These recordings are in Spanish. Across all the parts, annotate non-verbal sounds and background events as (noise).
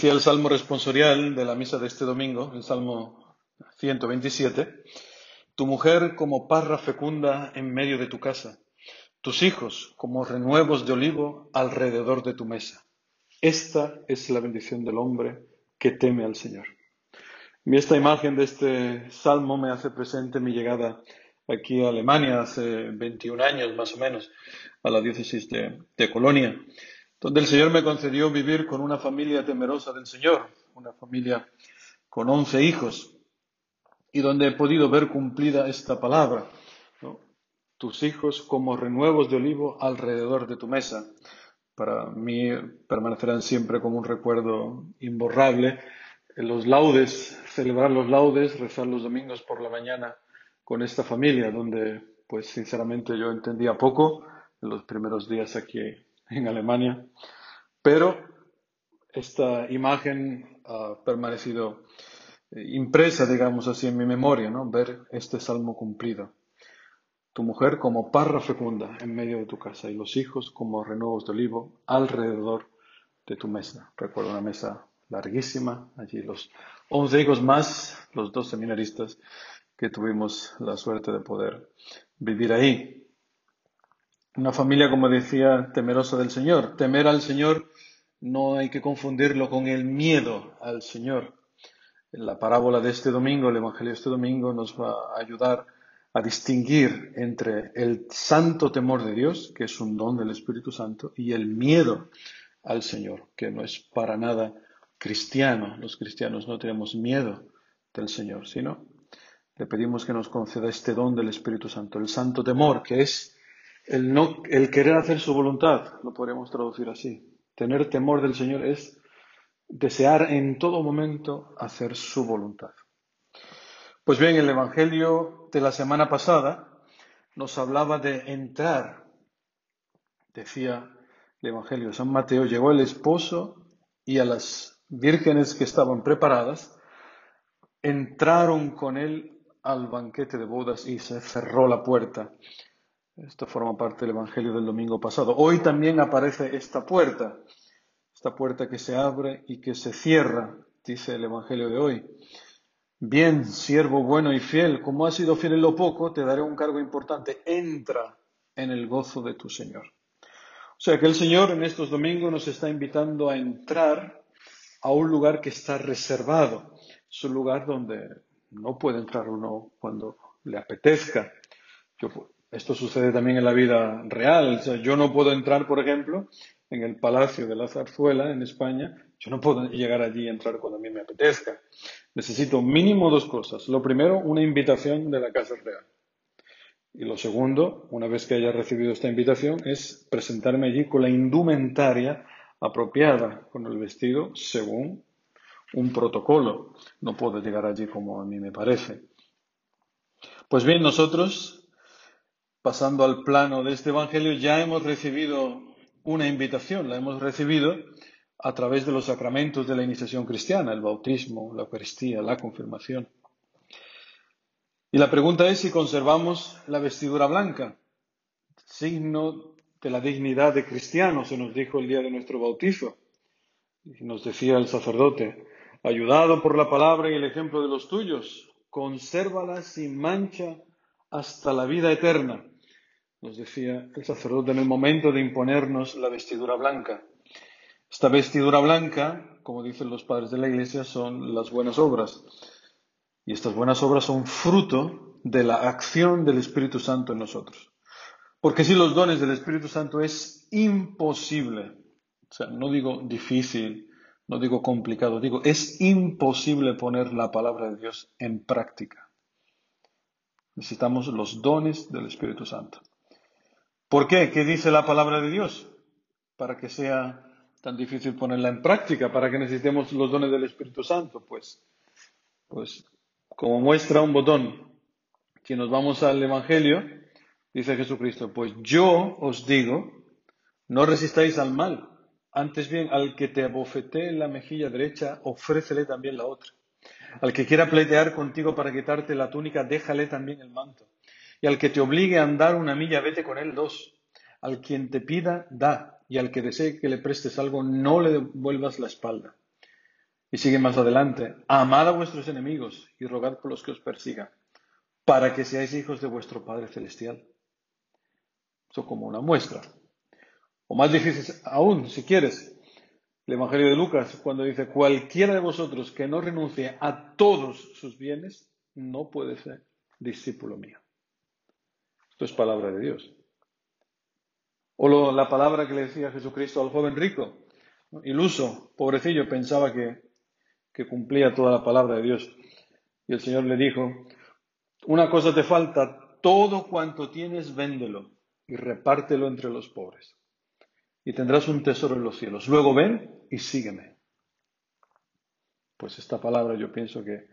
Decía el Salmo responsorial de la misa de este domingo, el Salmo 127, tu mujer como parra fecunda en medio de tu casa, tus hijos como renuevos de olivo alrededor de tu mesa. Esta es la bendición del hombre que teme al Señor. Y esta imagen de este salmo me hace presente mi llegada aquí a Alemania hace 21 años más o menos, a la diócesis de, de Colonia donde el Señor me concedió vivir con una familia temerosa del Señor, una familia con once hijos, y donde he podido ver cumplida esta palabra, tus hijos como renuevos de olivo alrededor de tu mesa. Para mí permanecerán siempre como un recuerdo imborrable. Los laudes, celebrar los laudes, rezar los domingos por la mañana con esta familia, donde pues sinceramente yo entendía poco en los primeros días aquí (laughs) en Alemania, pero esta imagen ha permanecido eh, impresa, digamos así, en mi memoria, ¿no? Ver este salmo cumplido. Tu mujer como parra fecunda en medio de tu casa y los hijos como renuevos de olivo alrededor de tu mesa. Recuerdo una mesa larguísima, allí los once hijos más, los dos seminaristas que tuvimos la suerte de poder vivir ahí. Una familia, como decía, temerosa del Señor. Temer al Señor no hay que confundirlo con el miedo al Señor. En la parábola de este domingo, el Evangelio de este domingo, nos va a ayudar a distinguir entre el santo temor de Dios, que es un don del Espíritu Santo, y el miedo al Señor, que no es para nada cristiano. Los cristianos no tenemos miedo del Señor, sino le pedimos que nos conceda este don del Espíritu Santo, el santo temor, que es el, no, el querer hacer su voluntad, lo podríamos traducir así. Tener temor del Señor es desear en todo momento hacer su voluntad. Pues bien, el Evangelio de la semana pasada nos hablaba de entrar. Decía el Evangelio de San Mateo, llegó el esposo y a las vírgenes que estaban preparadas entraron con él al banquete de bodas y se cerró la puerta. Esto forma parte del Evangelio del domingo pasado. Hoy también aparece esta puerta, esta puerta que se abre y que se cierra, dice el Evangelio de hoy. Bien, siervo bueno y fiel, como has sido fiel en lo poco, te daré un cargo importante. Entra en el gozo de tu Señor. O sea que el Señor en estos domingos nos está invitando a entrar a un lugar que está reservado. Es un lugar donde no puede entrar uno cuando le apetezca. Yo esto sucede también en la vida real. yo no puedo entrar, por ejemplo, en el Palacio de la Zarzuela en España. Yo no puedo llegar allí y entrar cuando a mí me apetezca. Necesito mínimo dos cosas. Lo primero, una invitación de la Casa Real. Y lo segundo, una vez que haya recibido esta invitación, es presentarme allí con la indumentaria apropiada, con el vestido según un protocolo. No puedo llegar allí como a mí me parece. Pues bien, nosotros pasando al plano de este Evangelio, ya hemos recibido una invitación, la hemos recibido a través de los sacramentos de la iniciación cristiana, el bautismo, la Eucaristía, la confirmación. Y la pregunta es si conservamos la vestidura blanca, signo de la dignidad de cristiano, se nos dijo el día de nuestro bautizo. Y nos decía el sacerdote, ayudado por la palabra y el ejemplo de los tuyos, consérvala sin mancha hasta la vida eterna nos decía el sacerdote en el momento de imponernos la vestidura blanca. Esta vestidura blanca, como dicen los padres de la Iglesia, son las buenas obras. Y estas buenas obras son fruto de la acción del Espíritu Santo en nosotros. Porque si los dones del Espíritu Santo es imposible, o sea, no digo difícil, no digo complicado, digo, es imposible poner la palabra de Dios en práctica. Necesitamos los dones del Espíritu Santo. ¿Por qué? ¿Qué dice la palabra de Dios? Para que sea tan difícil ponerla en práctica, para que necesitemos los dones del Espíritu Santo, pues, pues como muestra un botón, si nos vamos al Evangelio, dice Jesucristo, pues yo os digo, no resistáis al mal, antes bien al que te abofetee la mejilla derecha, ofrécele también la otra. Al que quiera pleitear contigo para quitarte la túnica, déjale también el manto. Y al que te obligue a andar una milla, vete con él dos. Al quien te pida, da. Y al que desee que le prestes algo, no le devuelvas la espalda. Y sigue más adelante, amad a vuestros enemigos y rogad por los que os persigan, para que seáis hijos de vuestro Padre Celestial. Eso como una muestra. O más difícil aún, si quieres, el Evangelio de Lucas, cuando dice, cualquiera de vosotros que no renuncie a todos sus bienes, no puede ser discípulo mío. Esto es palabra de Dios. O la palabra que le decía Jesucristo al joven rico, iluso, pobrecillo, pensaba que, que cumplía toda la palabra de Dios. Y el Señor le dijo, una cosa te falta, todo cuanto tienes, véndelo y repártelo entre los pobres. Y tendrás un tesoro en los cielos. Luego ven y sígueme. Pues esta palabra yo pienso que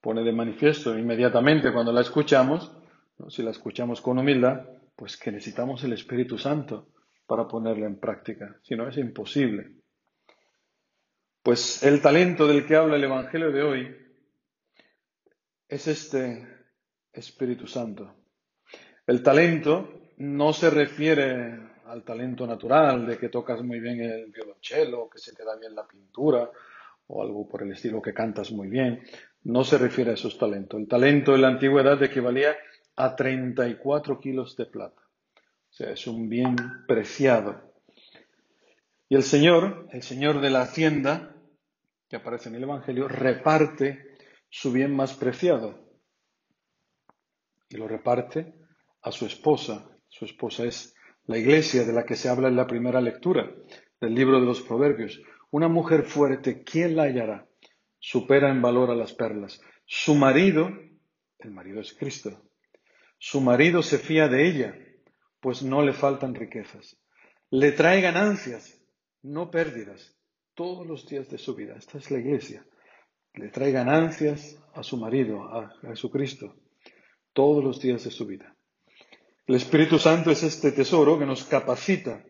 pone de manifiesto inmediatamente cuando la escuchamos, si la escuchamos con humildad, pues que necesitamos el Espíritu Santo para ponerla en práctica. Si no, es imposible. Pues el talento del que habla el Evangelio de hoy es este Espíritu Santo. El talento no se refiere al talento natural de que tocas muy bien el violonchelo, que se te da bien la pintura o algo por el estilo que cantas muy bien. No se refiere a esos talentos. El talento en la antigüedad equivalía a 34 kilos de plata. O sea, es un bien preciado. Y el Señor, el Señor de la hacienda, que aparece en el Evangelio, reparte su bien más preciado y lo reparte a su esposa. Su esposa es la iglesia de la que se habla en la primera lectura del libro de los Proverbios. Una mujer fuerte, ¿quién la hallará? Supera en valor a las perlas. Su marido, el marido es Cristo, su marido se fía de ella, pues no le faltan riquezas. Le trae ganancias, no pérdidas todos los días de su vida. Esta es la iglesia. Le trae ganancias a su marido, a Jesucristo, todos los días de su vida. El Espíritu Santo es este tesoro que nos capacita,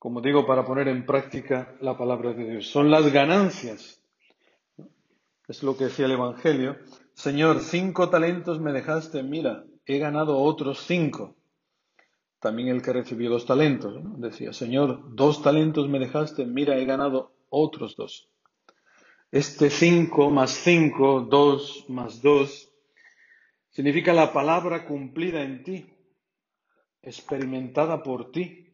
como digo, para poner en práctica la palabra de Dios. Son las ganancias. Es lo que decía el Evangelio. Señor, cinco talentos me dejaste, mira, he ganado otros cinco. También el que recibió dos talentos, decía, Señor, dos talentos me dejaste, mira, he ganado otros dos. Este cinco más cinco, dos más dos, significa la palabra cumplida en ti, experimentada por ti,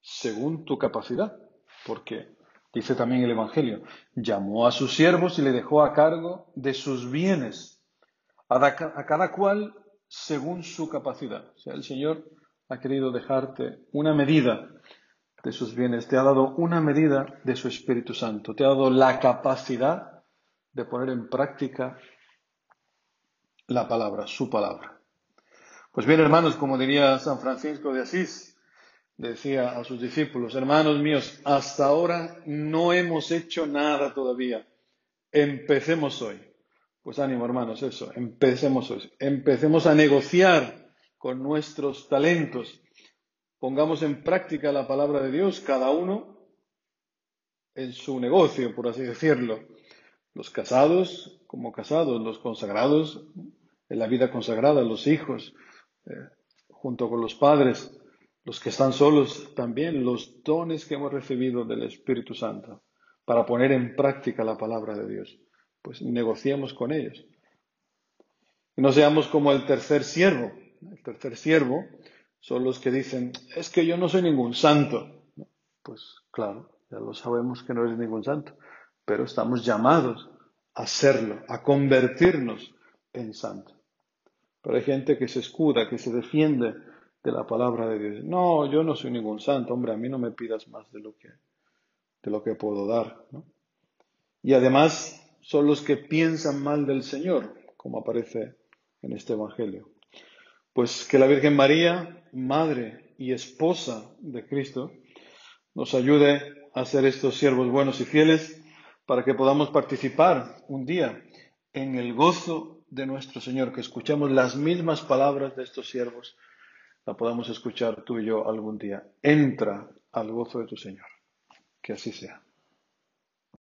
según tu capacidad, porque dice también el Evangelio, llamó a sus siervos y le dejó a cargo de sus bienes, a, cada cual según su capacidad. O sea, el Señor ha querido dejarte una medida de sus bienes, te ha dado una medida de su Espíritu Santo, te ha dado la capacidad de poner en práctica la palabra, su palabra. Pues bien, hermanos, como diría San Francisco de Asís, decía a sus discípulos, hermanos míos, hasta ahora no hemos hecho nada todavía. Empecemos hoy. Pues ánimo, hermanos, eso, empecemos hoy. Empecemos a negociar con nuestros talentos, pongamos en práctica la palabra de Dios, cada uno en su negocio, por así decirlo. Los casados como casados, los consagrados en la vida consagrada, los hijos, eh, junto con los padres, los que están solos también, los dones que hemos recibido del Espíritu Santo para poner en práctica la palabra de Dios. Pues negociemos con ellos. Y no seamos como el tercer siervo. El tercer siervo son los que dicen, es que yo no soy ningún santo. Pues claro, ya lo sabemos que no eres ningún santo, pero estamos llamados a serlo, a convertirnos en santo. Pero hay gente que se escuda, que se defiende de la palabra de Dios. No, yo no soy ningún santo, hombre, a mí no me pidas más de lo que, de lo que puedo dar. Y además son los que piensan mal del Señor, como aparece en este Evangelio. Pues que la Virgen María, madre y esposa de Cristo, nos ayude a ser estos siervos buenos y fieles para que podamos participar un día en el gozo de nuestro Señor, que escuchamos las mismas palabras de estos siervos, la podamos escuchar tú y yo algún día. Entra al gozo de tu Señor. Que así sea.